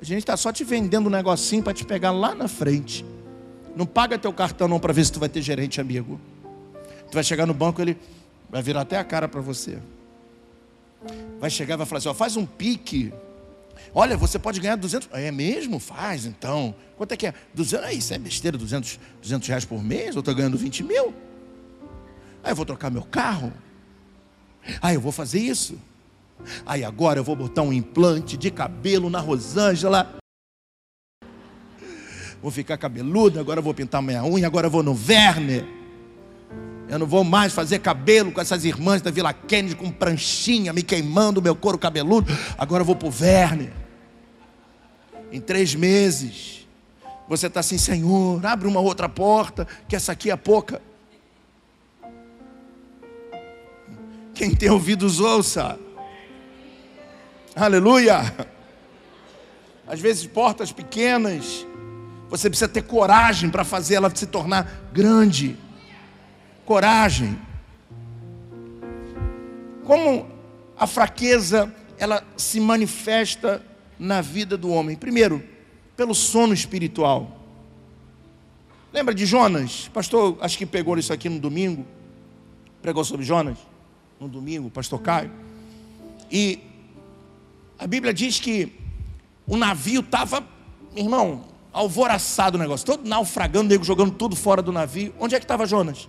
A gente está só te vendendo um negocinho para te pegar lá na frente. Não paga teu cartão não para ver se tu vai ter gerente amigo. Tu vai chegar no banco, ele vai virar até a cara para você. Vai chegar e vai falar assim, ó, faz um pique. Olha, você pode ganhar 200. É mesmo? Faz então. Quanto é que é? 200. Ah, isso é besteira, 200, 200 reais por mês? Eu estou ganhando 20 mil. Aí eu vou trocar meu carro. Ah, eu vou fazer isso. Aí agora eu vou botar um implante de cabelo na Rosângela. Vou ficar cabeludo, agora eu vou pintar minha unha, agora eu vou no Verne. Eu não vou mais fazer cabelo com essas irmãs da Vila Kennedy com pranchinha me queimando o meu couro cabeludo. Agora eu vou para o Verne. Em três meses, você está assim, Senhor, abre uma outra porta, que essa aqui é pouca. Quem tem ouvidos, ouça. Aleluia. Às vezes, portas pequenas, você precisa ter coragem para fazer ela se tornar grande. Coragem. Como a fraqueza ela se manifesta na vida do homem? Primeiro, pelo sono espiritual. Lembra de Jonas? Pastor, acho que pegou isso aqui no domingo. Pregou sobre Jonas no domingo, pastor Caio. E a Bíblia diz que o navio estava irmão, alvoraçado o negócio, todo naufragando, nego jogando tudo fora do navio. Onde é que estava Jonas?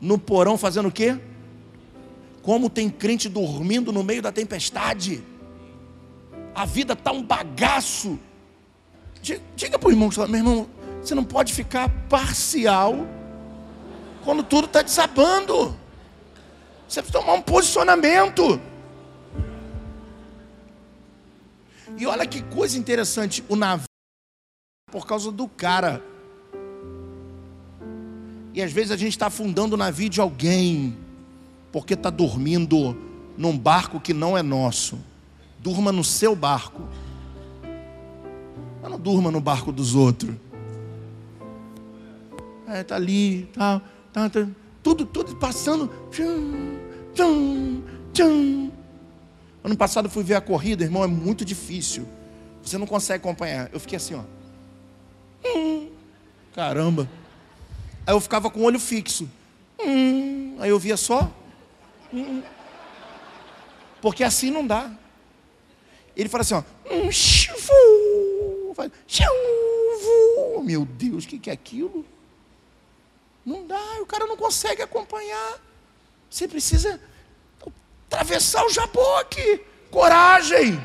No porão fazendo o quê? Como tem crente dormindo no meio da tempestade. A vida está um bagaço. Diga para o irmão, meu irmão, você não pode ficar parcial quando tudo está desabando. Você precisa tomar um posicionamento. E olha que coisa interessante, o navio por causa do cara. E às vezes a gente está afundando o navio de alguém, porque está dormindo num barco que não é nosso. Durma no seu barco. Mas não durma no barco dos outros. É, tá ali, tá, tá, tá tudo, tudo passando. Tchum, tchum, tchum. Ano passado fui ver a corrida, irmão, é muito difícil. Você não consegue acompanhar. Eu fiquei assim, ó. Hum, caramba. Aí eu ficava com o olho fixo. Hum, aí eu via só. Hum, porque assim não dá. Ele fala assim, ó. Hum, Meu Deus, o que, que é aquilo? Não dá, o cara não consegue acompanhar. Você precisa atravessar o jaboque. Coragem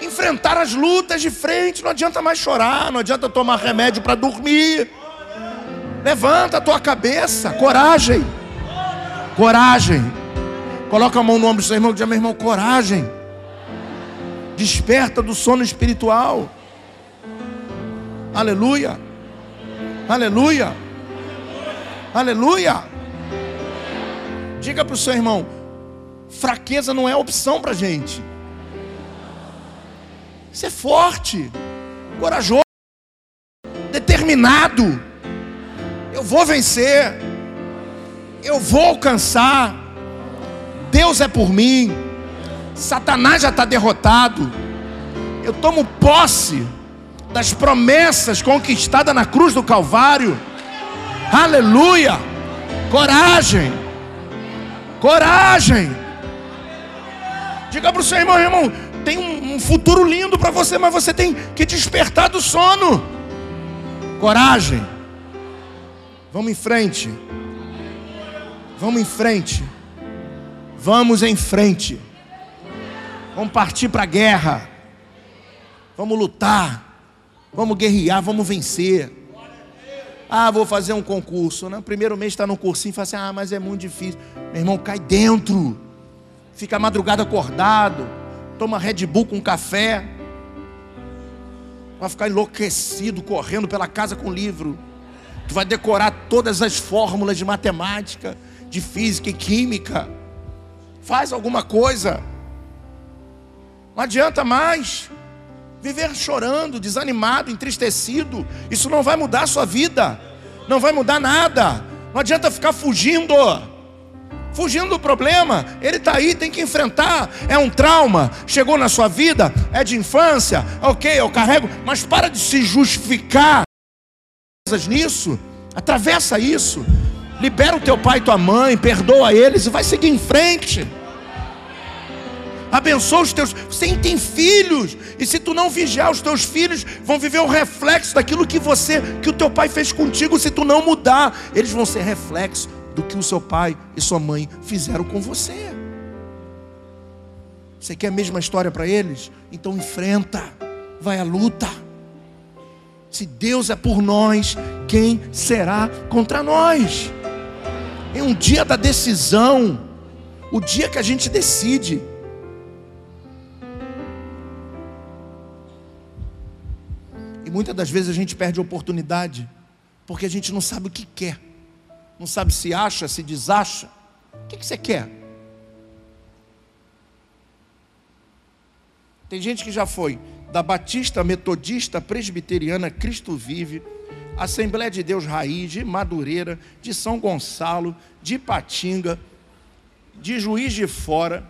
enfrentar as lutas de frente. Não adianta mais chorar, não adianta tomar remédio para dormir. Levanta a tua cabeça, coragem. Coragem. Coloca a mão no ombro do seu irmão e diz: meu irmão, coragem. Desperta do sono espiritual. Aleluia. Aleluia. Aleluia. Diga para o seu irmão: fraqueza não é opção para gente. Você é forte, corajoso, determinado. Eu vou vencer. Eu vou alcançar. Deus é por mim. Satanás já está derrotado. Eu tomo posse das promessas conquistadas na cruz do Calvário. Aleluia! Coragem! Coragem! Diga para o seu irmão, irmão, tem um, um futuro lindo para você, mas você tem que despertar do sono. Coragem. Vamos em frente. Vamos em frente. Vamos em frente. Vamos partir para a guerra. Vamos lutar. Vamos guerrear, vamos vencer. Ah, vou fazer um concurso. No primeiro mês está no cursinho e fala assim: ah, mas é muito difícil. Meu irmão, cai dentro. Fica a madrugada acordado toma Red Bull com café, vai ficar enlouquecido correndo pela casa com livro. Tu vai decorar todas as fórmulas de matemática, de física e química. Faz alguma coisa. Não adianta mais viver chorando, desanimado, entristecido. Isso não vai mudar a sua vida. Não vai mudar nada. Não adianta ficar fugindo fugindo do problema. Ele está aí, tem que enfrentar. É um trauma, chegou na sua vida, é de infância, ok, eu carrego, mas para de se justificar nisso. Atravessa isso. Libera o teu pai e tua mãe, perdoa eles e vai seguir em frente. Abençoa os teus. Você tem filhos. E se tu não vigiar, os teus filhos vão viver o reflexo daquilo que você, que o teu pai fez contigo. Se tu não mudar, eles vão ser reflexo do que o seu pai e sua mãe fizeram com você. Você quer a mesma história para eles? Então enfrenta, vai à luta. Se Deus é por nós, quem será contra nós? É um dia da decisão, o dia que a gente decide. E muitas das vezes a gente perde oportunidade, porque a gente não sabe o que quer não sabe se acha, se desacha. O que, que você quer? Tem gente que já foi da Batista, Metodista, Presbiteriana, Cristo Vive, Assembleia de Deus Raiz, de Madureira, de São Gonçalo, de Patinga, de Juiz de Fora,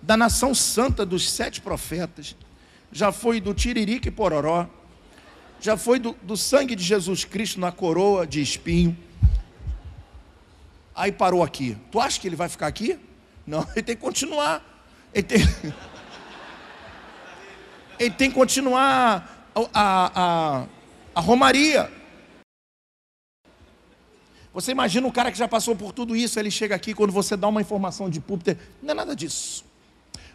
da Nação Santa dos Sete Profetas, já foi do Tiririca e Pororó, já foi do, do sangue de Jesus Cristo na coroa de espinho Aí parou aqui. Tu acha que ele vai ficar aqui? Não, ele tem que continuar. Ele tem, ele tem que continuar a, a, a, a romaria. Você imagina o cara que já passou por tudo isso, ele chega aqui, quando você dá uma informação de púlpito, não é nada disso.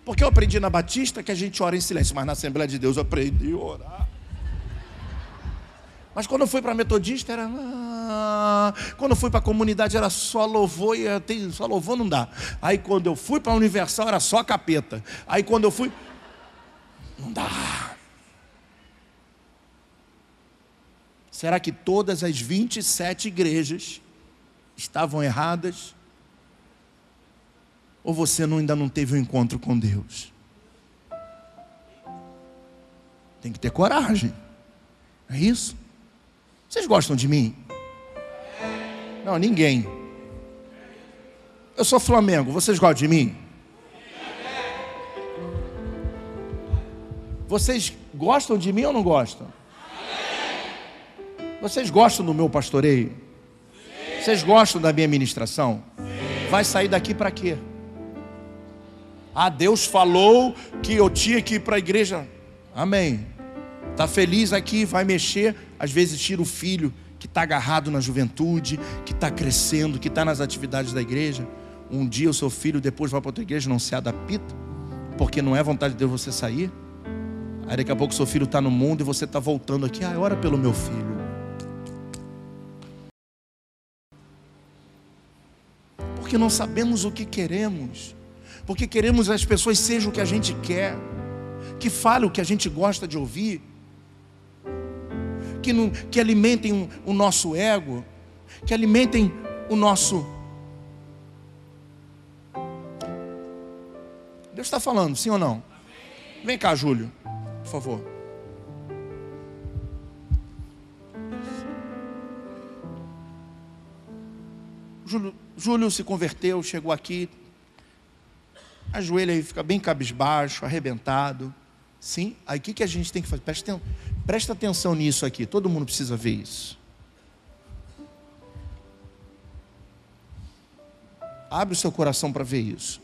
Porque eu aprendi na Batista que a gente ora em silêncio, mas na Assembleia de Deus eu aprendi a orar. Mas quando eu fui para Metodista era. Ah, quando eu fui para a comunidade era só louvor e tem, só louvor não dá. Aí quando eu fui para Universal era só capeta. Aí quando eu fui. Não dá. Será que todas as 27 igrejas estavam erradas? Ou você ainda não teve um encontro com Deus? Tem que ter coragem. É isso? Vocês gostam de mim? Não, ninguém. Eu sou Flamengo, vocês gostam de mim? Vocês gostam de mim ou não gostam? Vocês gostam do meu pastoreio? Vocês gostam da minha ministração? Vai sair daqui para quê? Ah, Deus falou que eu tinha que ir para a igreja. Amém. Está feliz aqui, vai mexer. Às vezes tira o filho que está agarrado na juventude, que está crescendo, que está nas atividades da igreja. Um dia o seu filho depois vai para outra igreja não se adapta, porque não é vontade de Deus você sair. Aí daqui a pouco seu filho está no mundo e você está voltando aqui. Ah, ora pelo meu filho. Porque não sabemos o que queremos. Porque queremos as pessoas sejam o que a gente quer. Que falem o que a gente gosta de ouvir que, não, que alimentem o nosso ego, que alimentem o nosso. Deus está falando, sim ou não? Vem cá, Júlio, por favor. Júlio, Júlio se converteu, chegou aqui, ajoelha aí, fica bem cabisbaixo, arrebentado. Sim, aí o que, que a gente tem que fazer? Presta, presta atenção nisso aqui, todo mundo precisa ver isso. Abre o seu coração para ver isso.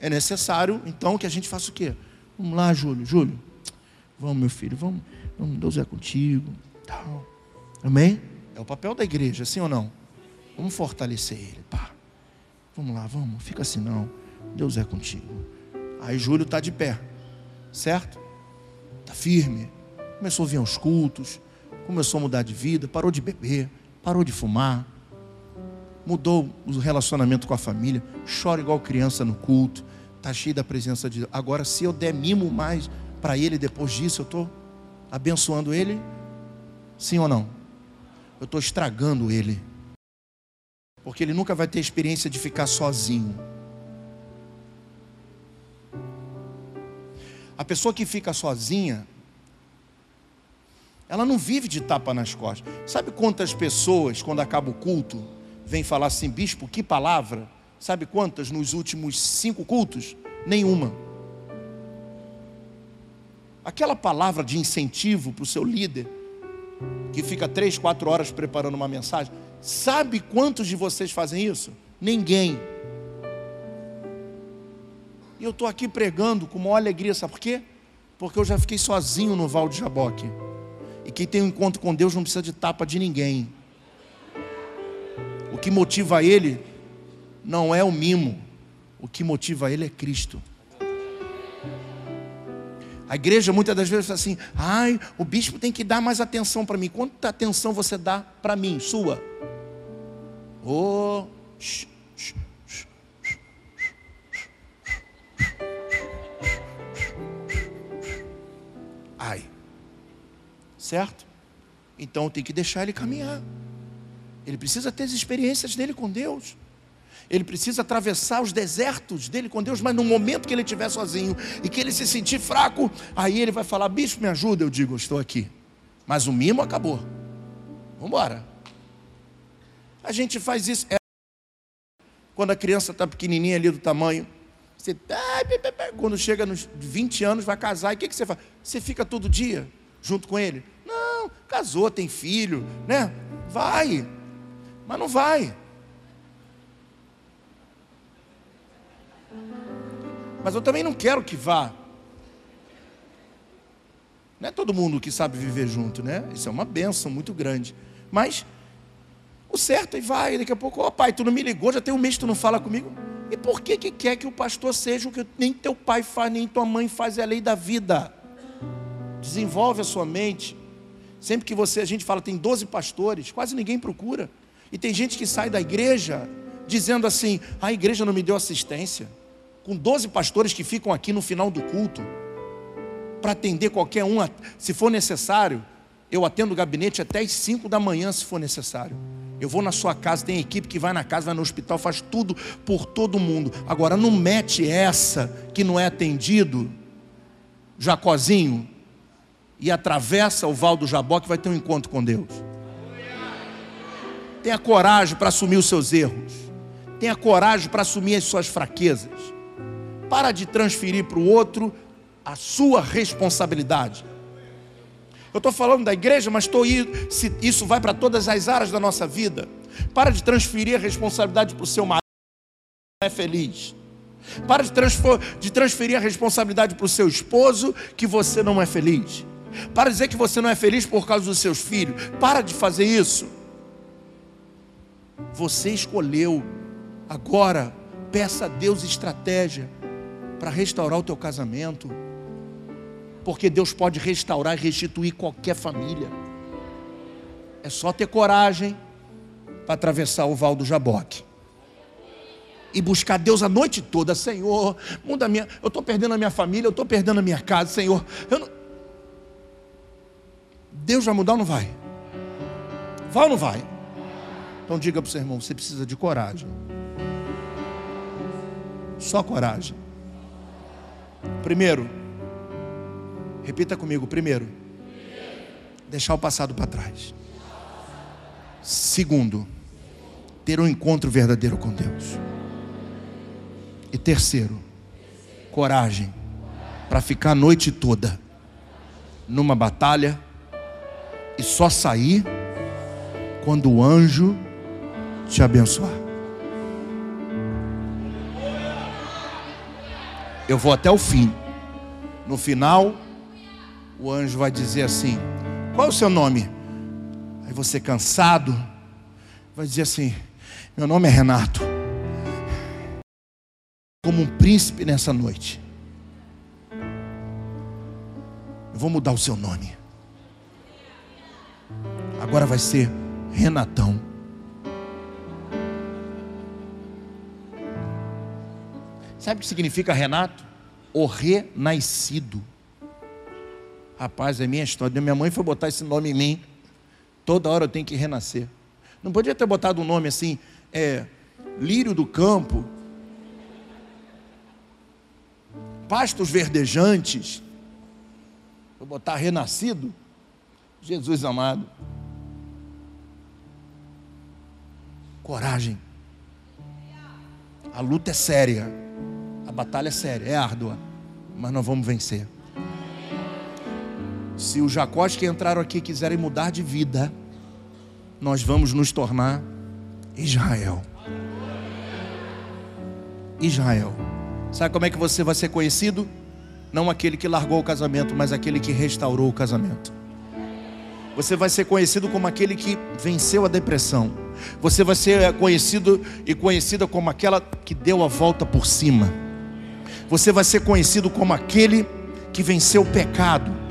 É necessário, então, que a gente faça o quê? Vamos lá, Júlio, Júlio. Vamos, meu filho, vamos, vamos Deus é contigo. Tal. Amém? É o papel da igreja, sim ou não? Vamos fortalecer ele. Pá. Vamos lá, vamos, fica assim não. Deus é contigo. Aí Júlio está de pé certo? Está firme. Começou a vir aos cultos, começou a mudar de vida, parou de beber, parou de fumar, mudou o relacionamento com a família, chora igual criança no culto, está cheio da presença de Deus. Agora, se eu der mimo mais para ele depois disso, eu estou abençoando ele? Sim ou não? Eu estou estragando ele. Porque ele nunca vai ter experiência de ficar sozinho. A pessoa que fica sozinha, ela não vive de tapa nas costas. Sabe quantas pessoas, quando acaba o culto, vêm falar assim, bispo, que palavra? Sabe quantas nos últimos cinco cultos? Nenhuma. Aquela palavra de incentivo para o seu líder, que fica três, quatro horas preparando uma mensagem, sabe quantos de vocês fazem isso? Ninguém. E eu estou aqui pregando com uma alegria, sabe por quê? Porque eu já fiquei sozinho no Val de Jaboque. E quem tem um encontro com Deus não precisa de tapa de ninguém. O que motiva ele não é o mimo, o que motiva ele é Cristo. A igreja muitas das vezes fala assim: ai, o bispo tem que dar mais atenção para mim. Quanta atenção você dá para mim, sua? Oh, Ai. Certo? Então tem que deixar ele caminhar. Ele precisa ter as experiências dele com Deus. Ele precisa atravessar os desertos dele com Deus, mas no momento que ele estiver sozinho e que ele se sentir fraco, aí ele vai falar: Bicho, me ajuda. Eu digo: Estou aqui. Mas o mimo acabou. Vamos embora. A gente faz isso. É quando a criança está pequenininha ali do tamanho você, quando chega nos 20 anos, vai casar, e o que, que você faz? Você fica todo dia junto com ele? Não, casou, tem filho, né? Vai, mas não vai. Mas eu também não quero que vá. Não é todo mundo que sabe viver junto, né? Isso é uma benção muito grande. Mas o certo é vai, daqui a pouco, ó oh, pai, tu não me ligou, já tem um mês que tu não fala comigo. E por que, que quer que o pastor seja o que nem teu pai faz, nem tua mãe faz, é a lei da vida? Desenvolve a sua mente. Sempre que você, a gente fala, tem 12 pastores, quase ninguém procura. E tem gente que sai da igreja dizendo assim: a igreja não me deu assistência. Com 12 pastores que ficam aqui no final do culto, para atender qualquer um, se for necessário. Eu atendo o gabinete até as 5 da manhã, se for necessário. Eu vou na sua casa, tem equipe que vai na casa, vai no hospital, faz tudo por todo mundo. Agora, não mete essa que não é atendido, Jacozinho, e atravessa o Val do Jabó que vai ter um encontro com Deus. Tenha coragem para assumir os seus erros. Tenha coragem para assumir as suas fraquezas. Para de transferir para o outro a sua responsabilidade. Eu estou falando da igreja, mas estou se isso vai para todas as áreas da nossa vida. Para de transferir a responsabilidade para o seu marido que não é feliz. Para de, de transferir a responsabilidade para o seu esposo que você não é feliz. Para de dizer que você não é feliz por causa dos seus filhos. Para de fazer isso. Você escolheu. Agora, peça a Deus estratégia para restaurar o teu casamento porque Deus pode restaurar e restituir qualquer família. É só ter coragem para atravessar o val do Jaboque. E buscar Deus a noite toda, Senhor, muda a minha. Eu estou perdendo a minha família, eu estou perdendo a minha casa, Senhor. Não... Deus vai mudar ou não vai? Vai ou não vai? Então diga para o seu irmão: você precisa de coragem. Só coragem. Primeiro, Repita comigo. Primeiro, deixar o passado para trás. Segundo, ter um encontro verdadeiro com Deus. E terceiro, coragem para ficar a noite toda numa batalha e só sair quando o anjo te abençoar. Eu vou até o fim. No final, o anjo vai dizer assim: Qual é o seu nome? Aí você, cansado, vai dizer assim: Meu nome é Renato. Como um príncipe nessa noite. Eu vou mudar o seu nome. Agora vai ser Renatão. Sabe o que significa Renato? O renascido. Rapaz, é minha história. Minha mãe foi botar esse nome em mim. Toda hora eu tenho que renascer. Não podia ter botado um nome assim, é, lírio do campo, pastos verdejantes. Vou botar renascido. Jesus amado. Coragem. A luta é séria. Batalha é séria, é árdua. Mas nós vamos vencer. Se os Jacós que entraram aqui quiserem mudar de vida, nós vamos nos tornar Israel. Israel. Sabe como é que você vai ser conhecido? Não aquele que largou o casamento, mas aquele que restaurou o casamento. Você vai ser conhecido como aquele que venceu a depressão. Você vai ser conhecido e conhecida como aquela que deu a volta por cima. Você vai ser conhecido como aquele que venceu o pecado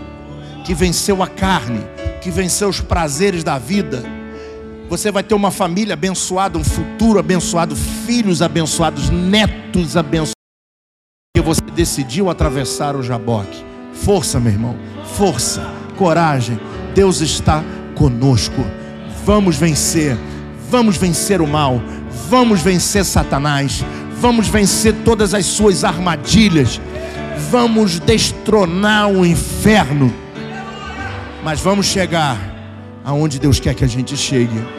que venceu a carne, que venceu os prazeres da vida. Você vai ter uma família abençoada, um futuro abençoado, filhos abençoados, netos abençoados. Porque você decidiu atravessar o Jaboque. Força, meu irmão, força, coragem. Deus está conosco. Vamos vencer, vamos vencer o mal, vamos vencer Satanás, vamos vencer todas as suas armadilhas, vamos destronar o inferno mas vamos chegar aonde Deus quer que a gente chegue.